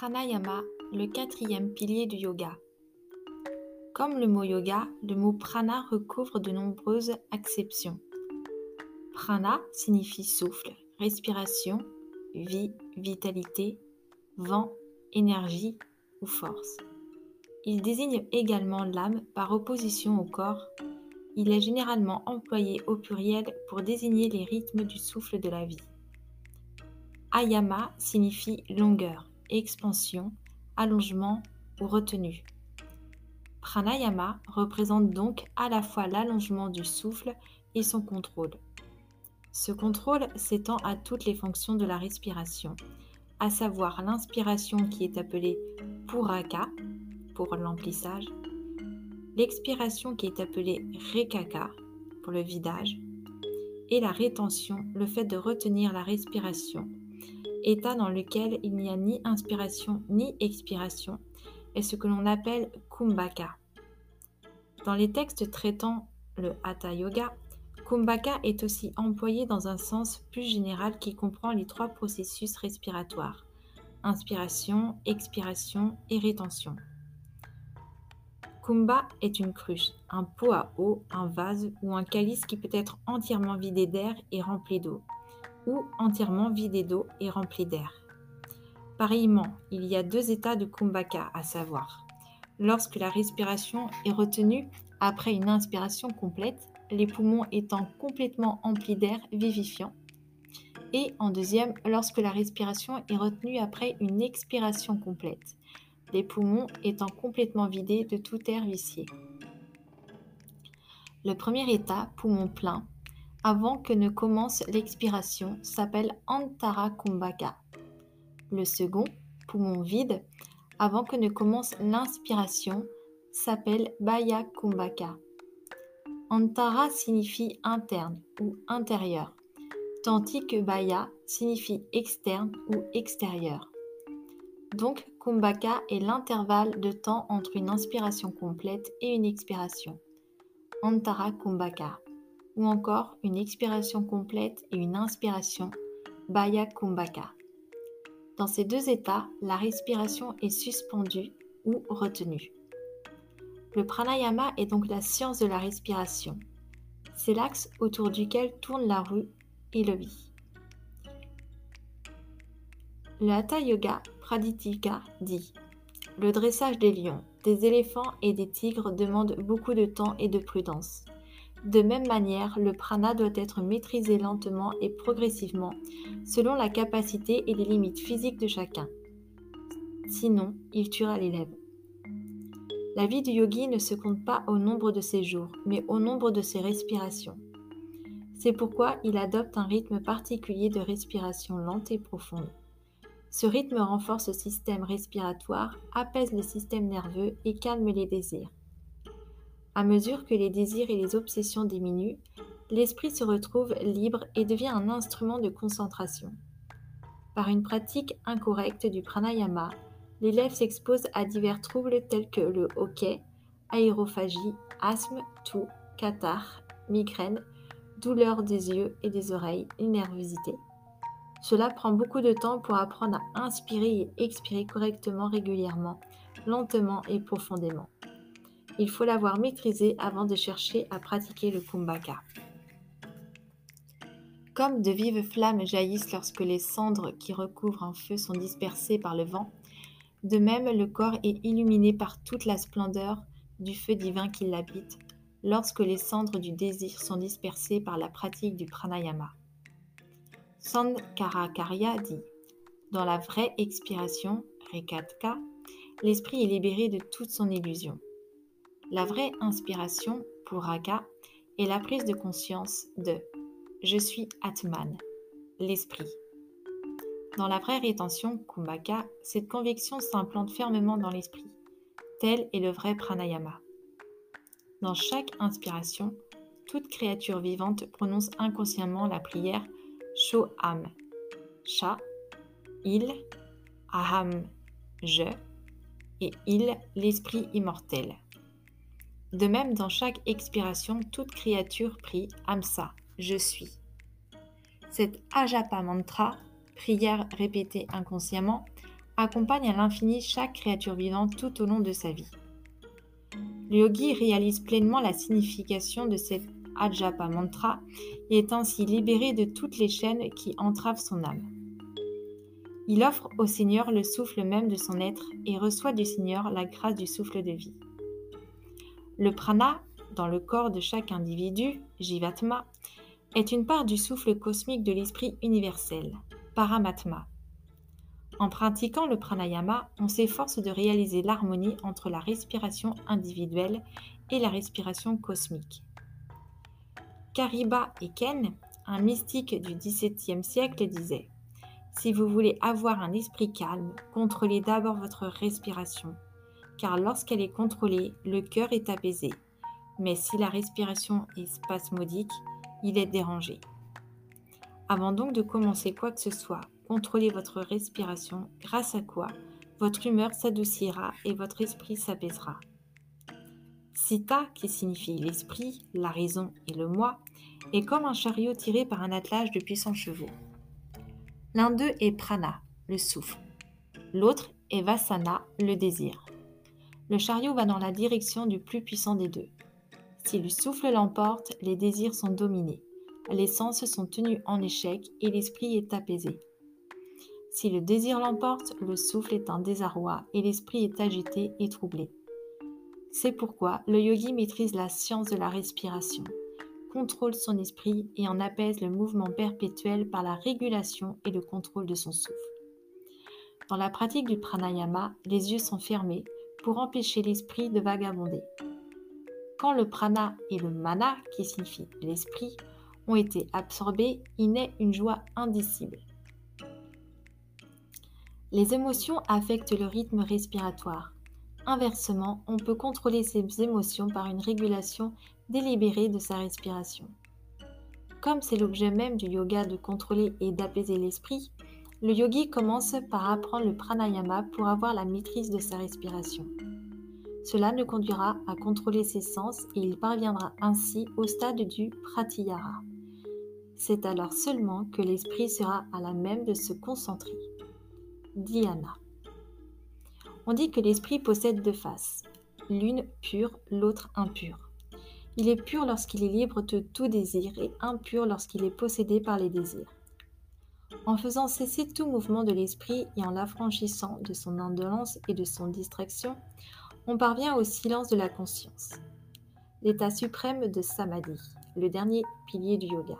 Pranayama, le quatrième pilier du yoga. Comme le mot yoga, le mot prana recouvre de nombreuses acceptions. Prana signifie souffle, respiration, vie, vitalité, vent, énergie ou force. Il désigne également l'âme par opposition au corps. Il est généralement employé au pluriel pour désigner les rythmes du souffle de la vie. Ayama signifie longueur expansion, allongement ou retenue. Pranayama représente donc à la fois l'allongement du souffle et son contrôle. Ce contrôle s'étend à toutes les fonctions de la respiration, à savoir l'inspiration qui est appelée puraka pour l'emplissage, l'expiration qui est appelée rekaka pour le vidage, et la rétention, le fait de retenir la respiration état dans lequel il n'y a ni inspiration ni expiration, est ce que l'on appelle kumbhaka. Dans les textes traitant le hatha yoga, kumbhaka est aussi employé dans un sens plus général qui comprend les trois processus respiratoires inspiration, expiration et rétention. Kumbha est une cruche, un pot à eau, un vase ou un calice qui peut être entièrement vidé d'air et rempli d'eau ou entièrement vidé d'eau et rempli d'air. Pareillement, il y a deux états de kumbhaka à savoir. Lorsque la respiration est retenue après une inspiration complète, les poumons étant complètement emplis d'air vivifiant. Et en deuxième, lorsque la respiration est retenue après une expiration complète, les poumons étant complètement vidés de tout air vicié. Le premier état, poumon plein, avant que ne commence l'expiration s'appelle Antara Kumbhaka. Le second, poumon vide, avant que ne commence l'inspiration, s'appelle Baya Kumbhaka. Antara signifie interne ou intérieur, tandis que Baya signifie externe ou extérieur. Donc, Kumbhaka est l'intervalle de temps entre une inspiration complète et une expiration. Antara Kumbhaka ou encore une expiration complète et une inspiration Baya Kumbhaka. Dans ces deux états, la respiration est suspendue ou retenue. Le pranayama est donc la science de la respiration. C'est l'axe autour duquel tourne la rue et le vie. Le Hatha Yoga Praditika dit Le dressage des lions, des éléphants et des tigres demande beaucoup de temps et de prudence. De même manière, le prana doit être maîtrisé lentement et progressivement, selon la capacité et les limites physiques de chacun. Sinon, il tuera l'élève. La vie du yogi ne se compte pas au nombre de ses jours, mais au nombre de ses respirations. C'est pourquoi il adopte un rythme particulier de respiration lente et profonde. Ce rythme renforce le système respiratoire, apaise le système nerveux et calme les désirs. À mesure que les désirs et les obsessions diminuent, l'esprit se retrouve libre et devient un instrument de concentration. Par une pratique incorrecte du pranayama, l'élève s'expose à divers troubles tels que le hoquet, aérophagie, asthme, toux, catarrhe, migraine, douleur des yeux et des oreilles et nervosité. Cela prend beaucoup de temps pour apprendre à inspirer et expirer correctement régulièrement, lentement et profondément. Il faut l'avoir maîtrisé avant de chercher à pratiquer le kumbhaka. Comme de vives flammes jaillissent lorsque les cendres qui recouvrent un feu sont dispersées par le vent, de même le corps est illuminé par toute la splendeur du feu divin qui l'habite lorsque les cendres du désir sont dispersées par la pratique du pranayama. Sankarakarya dit Dans la vraie expiration, Rekatka, l'esprit est libéré de toute son illusion. La vraie inspiration pour Raga est la prise de conscience de Je suis Atman, l'esprit. Dans la vraie rétention Kumbhaka, cette conviction s'implante fermement dans l'esprit. Tel est le vrai pranayama. Dans chaque inspiration, toute créature vivante prononce inconsciemment la prière Shoham. Sha, il, Aham, je, et il, l'esprit immortel. De même, dans chaque expiration, toute créature prie Amsa, je suis. Cet Ajapa mantra, prière répétée inconsciemment, accompagne à l'infini chaque créature vivante tout au long de sa vie. Le yogi réalise pleinement la signification de cet Ajapa mantra et est ainsi libéré de toutes les chaînes qui entravent son âme. Il offre au Seigneur le souffle même de son être et reçoit du Seigneur la grâce du souffle de vie. Le prana, dans le corps de chaque individu, Jivatma, est une part du souffle cosmique de l'esprit universel, Paramatma. En pratiquant le pranayama, on s'efforce de réaliser l'harmonie entre la respiration individuelle et la respiration cosmique. Kariba Eken, un mystique du XVIIe siècle, disait Si vous voulez avoir un esprit calme, contrôlez d'abord votre respiration, car lorsqu'elle est contrôlée, le cœur est apaisé. Mais si la respiration est spasmodique, il est dérangé. Avant donc de commencer quoi que ce soit, contrôlez votre respiration, grâce à quoi votre humeur s'adoucira et votre esprit s'apaisera. Sita, qui signifie l'esprit, la raison et le moi, est comme un chariot tiré par un attelage de puissants chevaux. L'un d'eux est prana, le souffle. L'autre est vasana, le désir. Le chariot va dans la direction du plus puissant des deux. Si le souffle l'emporte, les désirs sont dominés, les sens sont tenus en échec et l'esprit est apaisé. Si le désir l'emporte, le souffle est en désarroi et l'esprit est agité et troublé. C'est pourquoi le yogi maîtrise la science de la respiration, contrôle son esprit et en apaise le mouvement perpétuel par la régulation et le contrôle de son souffle. Dans la pratique du pranayama, les yeux sont fermés pour empêcher l'esprit de vagabonder. Quand le prana et le mana, qui signifie l'esprit, ont été absorbés, il naît une joie indicible. Les émotions affectent le rythme respiratoire. Inversement, on peut contrôler ces émotions par une régulation délibérée de sa respiration. Comme c'est l'objet même du yoga de contrôler et d'apaiser l'esprit, le yogi commence par apprendre le pranayama pour avoir la maîtrise de sa respiration. Cela ne conduira à contrôler ses sens et il parviendra ainsi au stade du pratyahara. C'est alors seulement que l'esprit sera à la même de se concentrer. Dhyana. On dit que l'esprit possède deux faces, l'une pure, l'autre impure. Il est pur lorsqu'il est libre de tout désir et impur lorsqu'il est possédé par les désirs. En faisant cesser tout mouvement de l'esprit et en l'affranchissant de son indolence et de son distraction, on parvient au silence de la conscience, l'état suprême de Samadhi, le dernier pilier du yoga.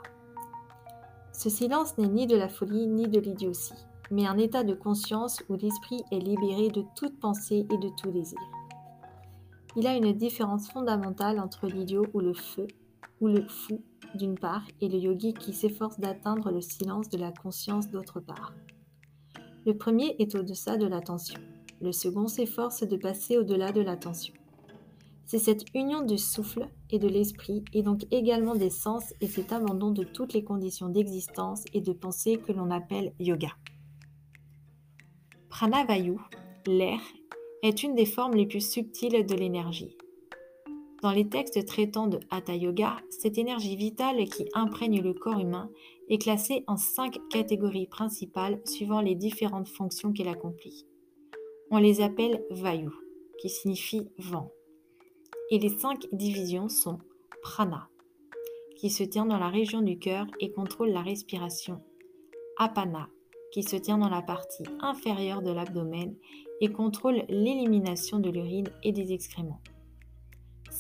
Ce silence n'est ni de la folie ni de l'idiotie, mais un état de conscience où l'esprit est libéré de toute pensée et de tout désir. Il a une différence fondamentale entre l'idiot ou le feu ou le fou d'une part et le yogi qui s'efforce d'atteindre le silence de la conscience d'autre part. Le premier est au-deçà de l'attention. Le second s'efforce de passer au-delà de l'attention. C'est cette union du souffle et de l'esprit et donc également des sens et cet abandon de toutes les conditions d'existence et de pensée que l'on appelle yoga. Pranavayu, l'air, est une des formes les plus subtiles de l'énergie. Dans les textes traitant de Hatha Yoga, cette énergie vitale qui imprègne le corps humain est classée en cinq catégories principales suivant les différentes fonctions qu'elle accomplit. On les appelle Vayu, qui signifie vent. Et les cinq divisions sont Prana, qui se tient dans la région du cœur et contrôle la respiration, Apana, qui se tient dans la partie inférieure de l'abdomen et contrôle l'élimination de l'urine et des excréments.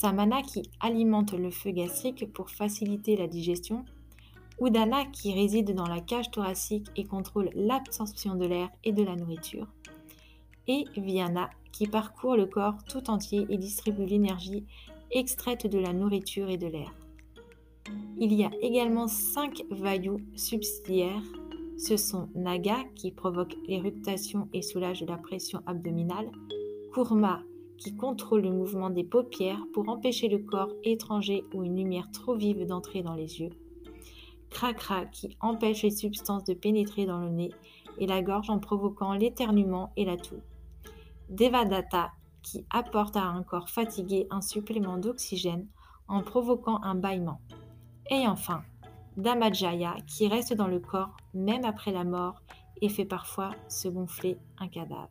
Samana qui alimente le feu gastrique pour faciliter la digestion, Udana qui réside dans la cage thoracique et contrôle l'absorption de l'air et de la nourriture, et Viana qui parcourt le corps tout entier et distribue l'énergie extraite de la nourriture et de l'air. Il y a également cinq vailloux subsidiaires. Ce sont Naga qui provoque l'éructation et soulage la pression abdominale, Kurma qui contrôle le mouvement des paupières pour empêcher le corps étranger ou une lumière trop vive d'entrer dans les yeux, Krakra qui empêche les substances de pénétrer dans le nez et la gorge en provoquant l'éternuement et la toux. Devadatta qui apporte à un corps fatigué un supplément d'oxygène en provoquant un bâillement. Et enfin, Damajaya qui reste dans le corps même après la mort et fait parfois se gonfler un cadavre.